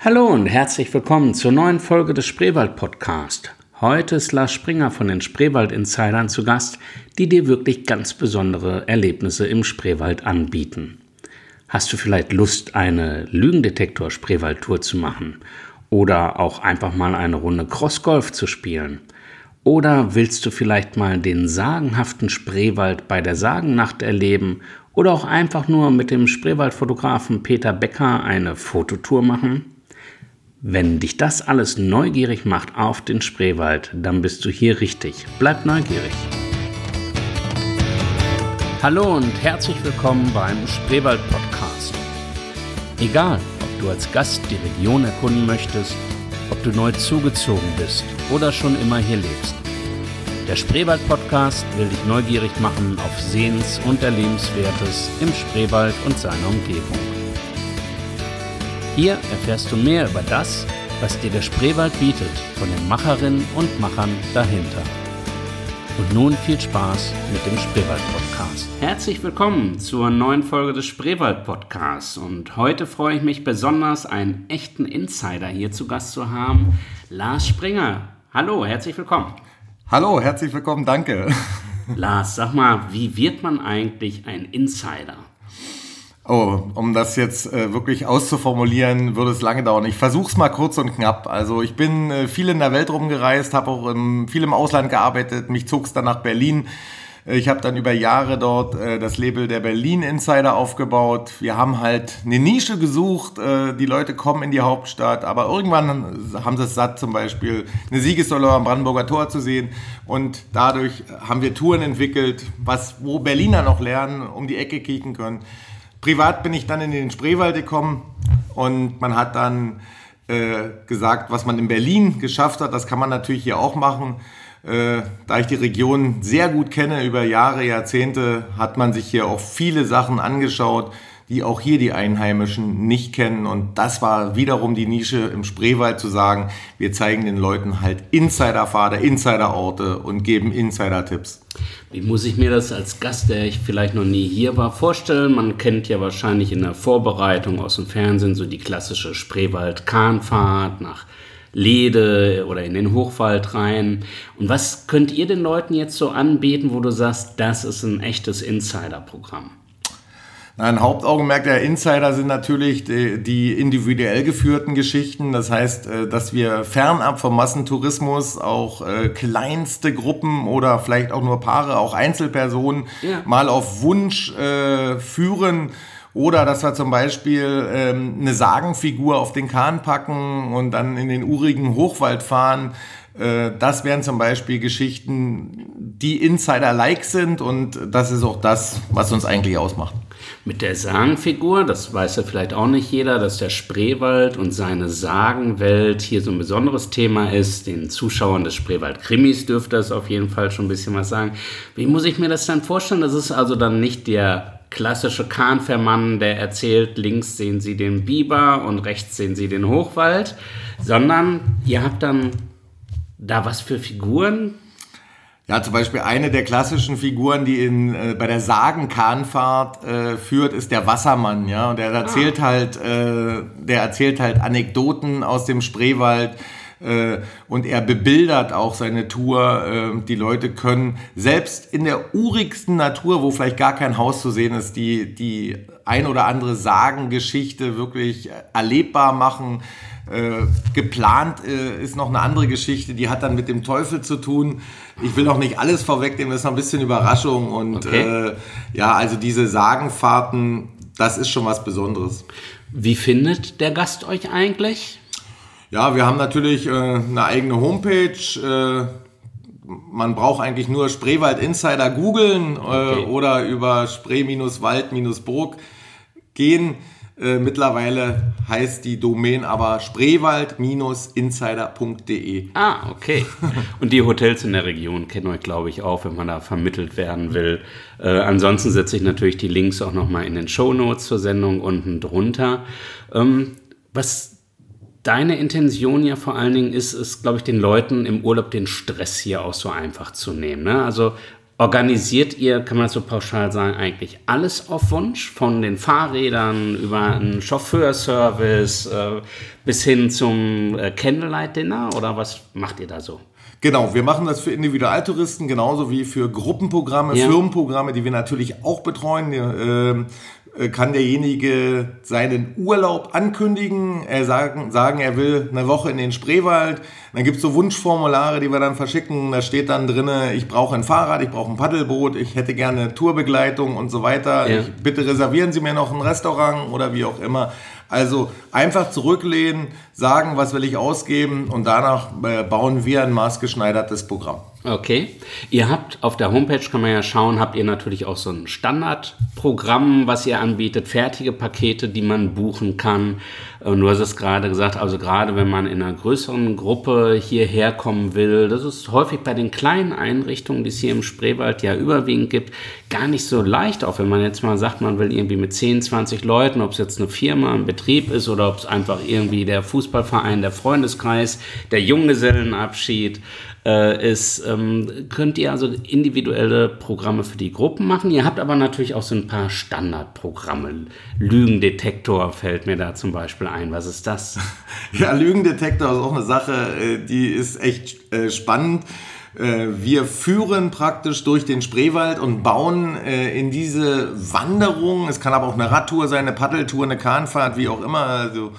Hallo und herzlich willkommen zur neuen Folge des Spreewald Podcast. Heute ist Lars Springer von den Spreewald Insidern zu Gast, die dir wirklich ganz besondere Erlebnisse im Spreewald anbieten. Hast du vielleicht Lust, eine Lügendetektor Spreewald Tour zu machen oder auch einfach mal eine Runde Crossgolf zu spielen? Oder willst du vielleicht mal den sagenhaften Spreewald bei der Sagennacht erleben oder auch einfach nur mit dem Spreewaldfotografen Peter Becker eine Fototour machen? Wenn dich das alles neugierig macht auf den Spreewald, dann bist du hier richtig. Bleib neugierig. Hallo und herzlich willkommen beim Spreewald Podcast. Egal, ob du als Gast die Region erkunden möchtest, ob du neu zugezogen bist oder schon immer hier lebst. Der Spreewald Podcast will dich neugierig machen auf Sehens- und Erlebenswertes im Spreewald und seiner Umgebung. Hier erfährst du mehr über das, was dir der Spreewald bietet, von den Macherinnen und Machern dahinter. Und nun viel Spaß mit dem Spreewald Podcast. Herzlich willkommen zur neuen Folge des Spreewald Podcasts. Und heute freue ich mich besonders, einen echten Insider hier zu Gast zu haben, Lars Springer. Hallo, herzlich willkommen. Hallo, herzlich willkommen, danke. Lars, sag mal, wie wird man eigentlich ein Insider? Oh, um das jetzt äh, wirklich auszuformulieren, würde es lange dauern. Ich versuche es mal kurz und knapp. Also ich bin äh, viel in der Welt rumgereist, habe auch im, viel im Ausland gearbeitet. Mich zog es dann nach Berlin. Äh, ich habe dann über Jahre dort äh, das Label der Berlin Insider aufgebaut. Wir haben halt eine Nische gesucht. Äh, die Leute kommen in die Hauptstadt, aber irgendwann haben sie es satt, zum Beispiel eine Siegessäule am Brandenburger Tor zu sehen. Und dadurch haben wir Touren entwickelt, was, wo Berliner noch lernen, um die Ecke kicken können. Privat bin ich dann in den Spreewald gekommen und man hat dann äh, gesagt, was man in Berlin geschafft hat, das kann man natürlich hier auch machen. Äh, da ich die Region sehr gut kenne, über Jahre, Jahrzehnte, hat man sich hier auch viele Sachen angeschaut, die auch hier die Einheimischen nicht kennen. Und das war wiederum die Nische im Spreewald zu sagen, wir zeigen den Leuten halt Insiderpfade, Insiderorte und geben Insider-Tipps. Wie muss ich mir das als Gast, der ich vielleicht noch nie hier war, vorstellen? Man kennt ja wahrscheinlich in der Vorbereitung aus dem Fernsehen so die klassische Spreewald-Kahnfahrt nach Lede oder in den Hochwald rein. Und was könnt ihr den Leuten jetzt so anbieten, wo du sagst, das ist ein echtes Insider-Programm? Ein Hauptaugenmerk der Insider sind natürlich die, die, individuell geführten Geschichten. Das heißt, äh, dass wir fernab vom Massentourismus auch äh, kleinste Gruppen oder vielleicht auch nur Paare, auch Einzelpersonen ja. mal auf Wunsch äh, führen. Oder dass wir zum Beispiel ähm, eine Sagenfigur auf den Kahn packen und dann in den urigen Hochwald fahren. Äh, das wären zum Beispiel Geschichten, die Insider-like sind und das ist auch das, was uns eigentlich ausmacht mit der Sagenfigur, das weiß ja vielleicht auch nicht jeder, dass der Spreewald und seine Sagenwelt hier so ein besonderes Thema ist. Den Zuschauern des Spreewald-Krimis dürfte das auf jeden Fall schon ein bisschen was sagen. Wie muss ich mir das dann vorstellen? Das ist also dann nicht der klassische Kahnfährmann, der erzählt, links sehen Sie den Biber und rechts sehen Sie den Hochwald, sondern ihr habt dann da was für Figuren, ja, zum Beispiel eine der klassischen Figuren, die in, äh, bei der Sagenkahnfahrt äh, führt, ist der Wassermann, ja. Und der erzählt ah. halt, äh, der erzählt halt Anekdoten aus dem Spreewald äh, und er bebildert auch seine Tour. Äh, die Leute können selbst in der urigsten Natur, wo vielleicht gar kein Haus zu sehen ist, die, die ein oder andere Sagengeschichte wirklich erlebbar machen. Äh, geplant äh, ist noch eine andere Geschichte, die hat dann mit dem Teufel zu tun. Ich will auch nicht alles vorwegnehmen, das ist noch ein bisschen Überraschung. Und okay. äh, ja, also diese Sagenfahrten, das ist schon was Besonderes. Wie findet der Gast euch eigentlich? Ja, wir haben natürlich äh, eine eigene Homepage. Äh, man braucht eigentlich nur Spreewald Insider googeln okay. oder über Spree-Wald-Burg gehen. Äh, mittlerweile heißt die Domain aber spreewald-insider.de. Ah, okay. Und die Hotels in der Region kennen euch, glaube ich, auch, wenn man da vermittelt werden will. Äh, ansonsten setze ich natürlich die Links auch nochmal in den Show Notes zur Sendung unten drunter. Ähm, was deine Intention ja vor allen Dingen ist, ist, glaube ich, den Leuten im Urlaub den Stress hier auch so einfach zu nehmen. Ne? Also Organisiert ihr, kann man so pauschal sagen, eigentlich alles auf Wunsch? Von den Fahrrädern über einen Chauffeurservice äh, bis hin zum äh, Candlelight-Dinner oder was macht ihr da so? Genau, wir machen das für Individualtouristen genauso wie für Gruppenprogramme, ja. Firmenprogramme, die wir natürlich auch betreuen. Äh, kann derjenige seinen Urlaub ankündigen, er sagen, sagen, er will eine Woche in den Spreewald. Dann gibt es so Wunschformulare, die wir dann verschicken. Da steht dann drin, ich brauche ein Fahrrad, ich brauche ein Paddelboot, ich hätte gerne Tourbegleitung und so weiter. Ja. Ich, bitte reservieren Sie mir noch ein Restaurant oder wie auch immer. Also einfach zurücklehnen, sagen, was will ich ausgeben und danach äh, bauen wir ein maßgeschneidertes Programm. Okay. Ihr habt auf der Homepage, kann man ja schauen, habt ihr natürlich auch so ein Standardprogramm, was ihr anbietet, fertige Pakete, die man buchen kann. Und du hast es gerade gesagt, also gerade wenn man in einer größeren Gruppe hierher kommen will, das ist häufig bei den kleinen Einrichtungen, die es hier im Spreewald ja überwiegend gibt, gar nicht so leicht, auch wenn man jetzt mal sagt, man will irgendwie mit 10, 20 Leuten, ob es jetzt eine Firma, ein Betrieb ist oder ob es einfach irgendwie der Fußballverein, der Freundeskreis, der Junggesellenabschied äh, ist, ähm, könnt ihr also individuelle Programme für die Gruppen machen. Ihr habt aber natürlich auch so ein paar Standardprogramme. Lügendetektor fällt mir da zum Beispiel ein. Was ist das? Ja, Lügendetektor ist auch eine Sache, äh, die ist echt äh, spannend. Äh, wir führen praktisch durch den Spreewald und bauen in diese Wanderung, es kann aber auch eine Radtour sein, eine Paddeltour, eine Kahnfahrt, wie auch immer, also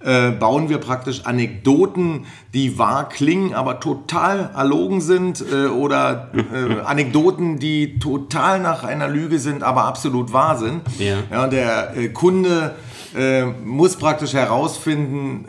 äh, bauen wir praktisch Anekdoten, die wahr klingen, aber total erlogen sind äh, oder äh, Anekdoten, die total nach einer Lüge sind, aber absolut wahr sind. Ja. ja der äh, Kunde äh, muss praktisch herausfinden,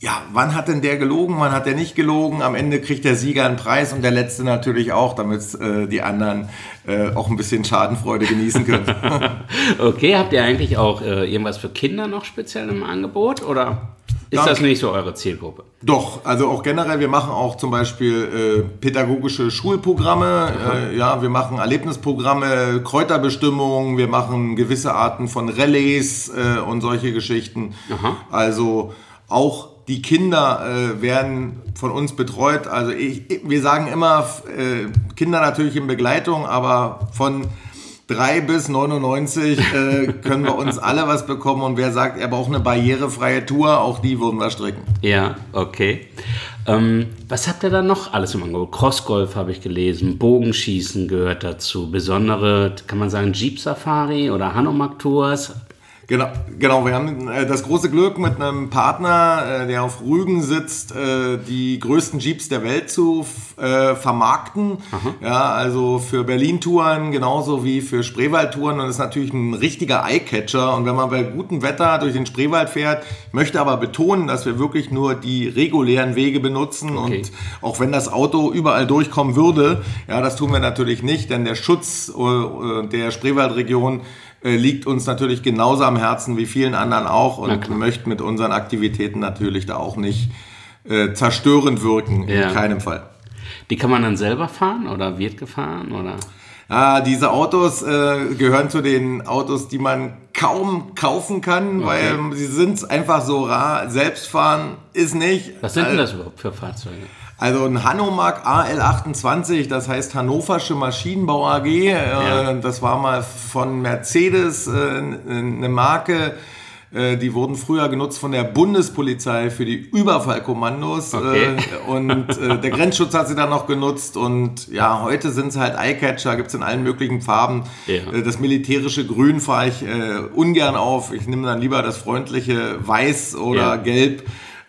ja, wann hat denn der gelogen, wann hat der nicht gelogen? Am Ende kriegt der Sieger einen Preis und der Letzte natürlich auch, damit äh, die anderen äh, auch ein bisschen Schadenfreude genießen können. okay, habt ihr eigentlich auch äh, irgendwas für Kinder noch speziell im Angebot oder ist Danke. das nicht so eure Zielgruppe? Doch, also auch generell, wir machen auch zum Beispiel äh, pädagogische Schulprogramme, äh, ja, wir machen Erlebnisprogramme, Kräuterbestimmungen, wir machen gewisse Arten von Relais äh, und solche Geschichten. Aha. Also auch die Kinder äh, werden von uns betreut. Also ich, wir sagen immer, äh, Kinder natürlich in Begleitung, aber von 3 bis 99 äh, können wir uns alle was bekommen und wer sagt, er braucht eine barrierefreie Tour, auch die würden wir stricken. Ja, okay. Ähm, was habt ihr da noch alles im Angebot? Crossgolf habe ich gelesen, Bogenschießen gehört dazu, besondere, kann man sagen, Jeep Safari oder Hanomag Tours. Genau, genau, wir haben äh, das große Glück, mit einem Partner, äh, der auf Rügen sitzt, äh, die größten Jeeps der Welt zu vermarkten. Aha. Ja, also für Berlin-Touren genauso wie für Spreewald-Touren. Und das ist natürlich ein richtiger Eyecatcher. Und wenn man bei gutem Wetter durch den Spreewald fährt, möchte aber betonen, dass wir wirklich nur die regulären Wege benutzen. Okay. Und auch wenn das Auto überall durchkommen würde, ja, das tun wir natürlich nicht, denn der Schutz der Spreewaldregion äh, liegt uns natürlich genauso am Herzen wie vielen anderen auch und möchten mit unseren Aktivitäten natürlich da auch nicht äh, zerstörend wirken, ja. in keinem Fall. Die kann man dann selber fahren oder wird gefahren oder? Ah, diese Autos äh, gehören zu den Autos, die man kaum kaufen kann, okay. weil sie sind einfach so rar. Selbstfahren ist nicht. Was sind denn das überhaupt für Fahrzeuge? Also ein Hanomag AL28, das heißt Hannoversche Maschinenbau AG. Äh, ja. Das war mal von Mercedes äh, eine Marke. Äh, die wurden früher genutzt von der Bundespolizei für die Überfallkommandos. Okay. Und der Grenzschutz hat sie dann noch genutzt. Und ja, heute sind es halt Eyecatcher, gibt es in allen möglichen Farben. Ja. Das militärische Grün fahre ich ungern auf. Ich nehme dann lieber das freundliche Weiß oder ja. Gelb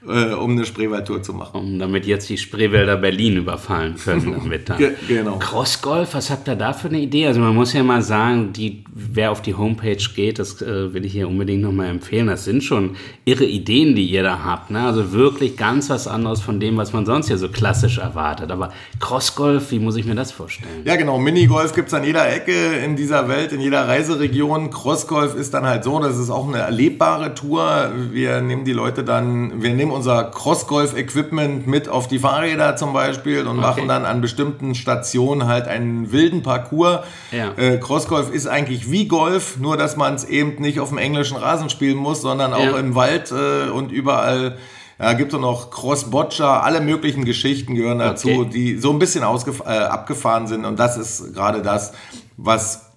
äh, um eine Spreewaldtour zu machen. Um damit jetzt die Spreewälder Berlin überfallen können. Dann. Ge genau. Crossgolf, was habt ihr da für eine Idee? Also man muss ja mal sagen, die, wer auf die Homepage geht, das äh, will ich hier unbedingt nochmal empfehlen. Das sind schon irre Ideen, die ihr da habt. Ne? Also wirklich ganz was anderes von dem, was man sonst ja so klassisch erwartet. Aber Crossgolf, wie muss ich mir das vorstellen? Ja genau, Minigolf gibt es an jeder Ecke in dieser Welt, in jeder Reiseregion. Crossgolf ist dann halt so, das ist auch eine erlebbare Tour. Wir nehmen die Leute dann, wir nehmen nehmen unser Cross-Golf-Equipment mit auf die Fahrräder zum Beispiel und okay. machen dann an bestimmten Stationen halt einen wilden Parcours. Ja. Äh, Crossgolf ist eigentlich wie Golf, nur dass man es eben nicht auf dem englischen Rasen spielen muss, sondern auch ja. im Wald äh, und überall Ja, gibt es noch Cross-Boccia, alle möglichen Geschichten gehören dazu, okay. die so ein bisschen äh, abgefahren sind. Und das ist gerade das, was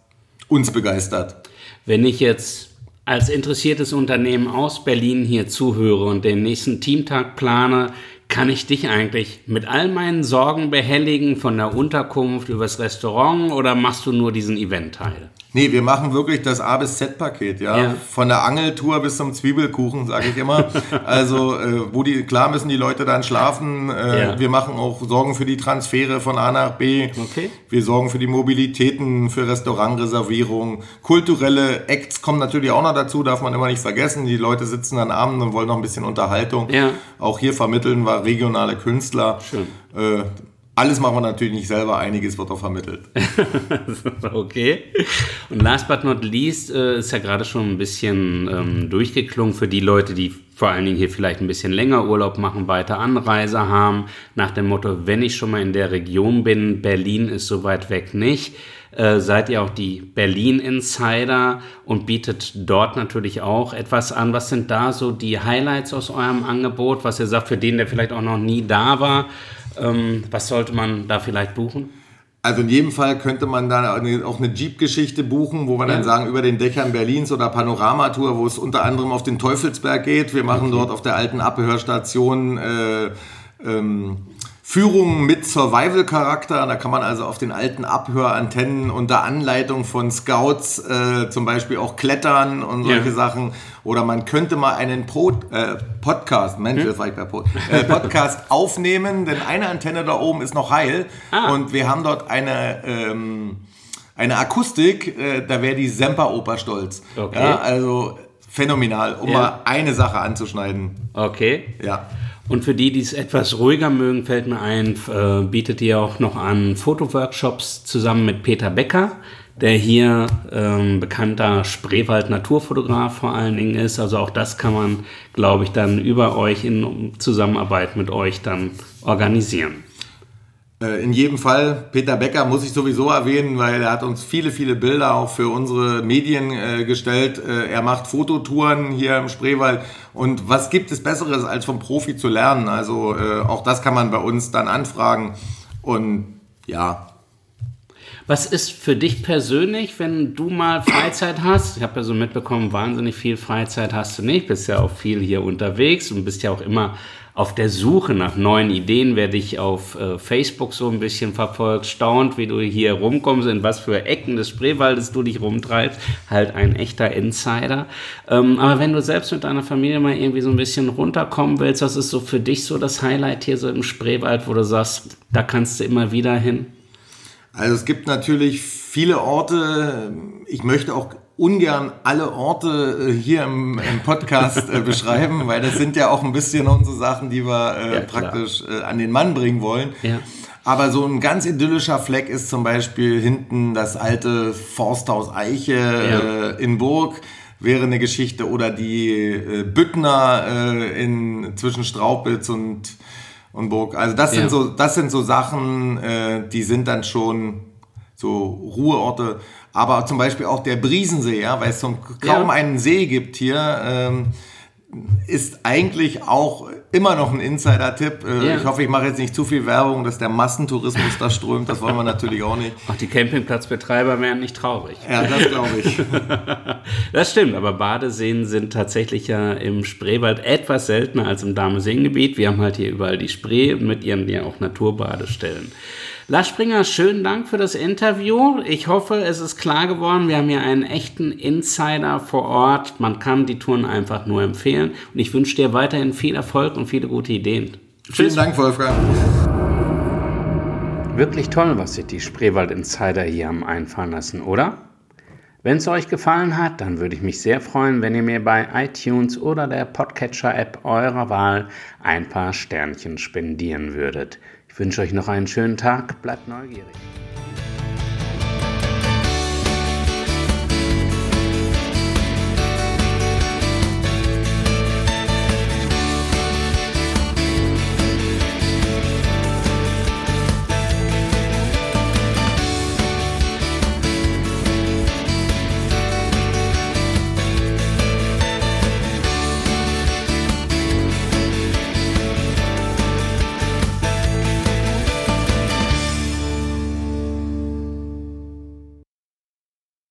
uns begeistert. Wenn ich jetzt als interessiertes Unternehmen aus Berlin hier zuhöre und den nächsten Teamtag plane, kann ich dich eigentlich mit all meinen Sorgen behelligen, von der Unterkunft übers Restaurant oder machst du nur diesen Event-Teil? Nee, wir machen wirklich das A bis Z-Paket, ja? ja? Von der Angeltour bis zum Zwiebelkuchen, sage ich immer. also, äh, wo die, klar müssen die Leute dann schlafen. Äh, ja. Wir machen auch Sorgen für die Transfere von A nach B. Okay. Wir sorgen für die Mobilitäten, für Restaurantreservierungen. Kulturelle Acts kommen natürlich auch noch dazu, darf man immer nicht vergessen. Die Leute sitzen dann abends und wollen noch ein bisschen Unterhaltung. Ja. Auch hier vermitteln wir regionale Künstler. Schön. Äh, alles machen wir natürlich nicht selber, einiges wird auch vermittelt. okay. Und last but not least äh, ist ja gerade schon ein bisschen ähm, durchgeklungen für die Leute, die vor allen Dingen hier vielleicht ein bisschen länger Urlaub machen, weiter Anreise haben, nach dem Motto, wenn ich schon mal in der Region bin, Berlin ist so weit weg nicht. Äh, seid ihr auch die Berlin Insider und bietet dort natürlich auch etwas an. Was sind da so die Highlights aus eurem Angebot, was ihr sagt, für den, der vielleicht auch noch nie da war? Ähm, was sollte man da vielleicht buchen? Also in jedem Fall könnte man da auch eine Jeep-Geschichte buchen, wo wir ja. dann sagen, über den Dächern Berlins oder Panoramatour, wo es unter anderem auf den Teufelsberg geht. Wir machen okay. dort auf der alten Abhörstation äh, ähm, Führungen mit Survival-Charakter. Da kann man also auf den alten Abhörantennen unter Anleitung von Scouts äh, zum Beispiel auch klettern und solche ja. Sachen. Oder man könnte mal einen Pro, äh, Podcast, Mensch, hm? war ich bei Pro, äh, Podcast aufnehmen, denn eine Antenne da oben ist noch heil ah. und wir haben dort eine ähm, eine Akustik, äh, da wäre die Semperoper stolz. Okay. Ja, also phänomenal, um ja. mal eine Sache anzuschneiden. Okay. Ja. Und für die, die es etwas ruhiger mögen, fällt mir ein, äh, bietet ihr auch noch an Fotoworkshops zusammen mit Peter Becker, der hier ähm, bekannter Spreewald-Naturfotograf vor allen Dingen ist. Also auch das kann man, glaube ich, dann über euch in Zusammenarbeit mit euch dann organisieren. Äh, in jedem Fall, Peter Becker muss ich sowieso erwähnen, weil er hat uns viele, viele Bilder auch für unsere Medien äh, gestellt. Äh, er macht Fototouren hier im Spreewald. Und was gibt es Besseres, als vom Profi zu lernen? Also äh, auch das kann man bei uns dann anfragen. Und ja. Was ist für dich persönlich, wenn du mal Freizeit hast? Ich habe ja so mitbekommen, wahnsinnig viel Freizeit hast du nicht. Bist ja auch viel hier unterwegs und bist ja auch immer auf der Suche nach neuen Ideen, wer dich auf äh, Facebook so ein bisschen verfolgt, staunt, wie du hier rumkommst, in was für Ecken des Spreewaldes du dich rumtreibst. Halt ein echter Insider. Ähm, aber wenn du selbst mit deiner Familie mal irgendwie so ein bisschen runterkommen willst, was ist so für dich so das Highlight hier so im Spreewald, wo du sagst, da kannst du immer wieder hin? Also es gibt natürlich viele Orte. Ich möchte auch ungern alle Orte äh, hier im, im Podcast äh, beschreiben, weil das sind ja auch ein bisschen unsere Sachen, die wir äh, ja, praktisch äh, an den Mann bringen wollen. Ja. Aber so ein ganz idyllischer Fleck ist zum Beispiel hinten das alte Forsthaus Eiche ja. Äh, in Burg wäre eine Geschichte oder die Büttner in zwischen Straubitz und und Burg. Also das sind so das sind so Sachen, die sind dann schon so Ruheorte aber zum Beispiel auch der Briesensee, ja, weil es so kaum ja. einen See gibt hier, ähm, ist eigentlich auch immer noch ein Insider-Tipp. Äh, ja. Ich hoffe, ich mache jetzt nicht zu viel Werbung, dass der Massentourismus da strömt. Das wollen wir natürlich auch nicht. Ach, die Campingplatzbetreiber wären nicht traurig. Ja, das glaube ich. das stimmt, aber Badeseen sind tatsächlich ja im Spreewald etwas seltener als im Dameseengebiet. Wir haben halt hier überall die Spree mit ihren ja auch Naturbadestellen. Lars Springer, schönen Dank für das Interview. Ich hoffe, es ist klar geworden, wir haben hier einen echten Insider vor Ort. Man kann die Touren einfach nur empfehlen. Und ich wünsche dir weiterhin viel Erfolg und viele gute Ideen. Vielen Dank, Wolfgang. Wirklich toll, was sich die Spreewald Insider hier haben einfallen lassen, oder? Wenn es euch gefallen hat, dann würde ich mich sehr freuen, wenn ihr mir bei iTunes oder der Podcatcher-App eurer Wahl ein paar Sternchen spendieren würdet. Ich wünsche euch noch einen schönen Tag, bleibt neugierig.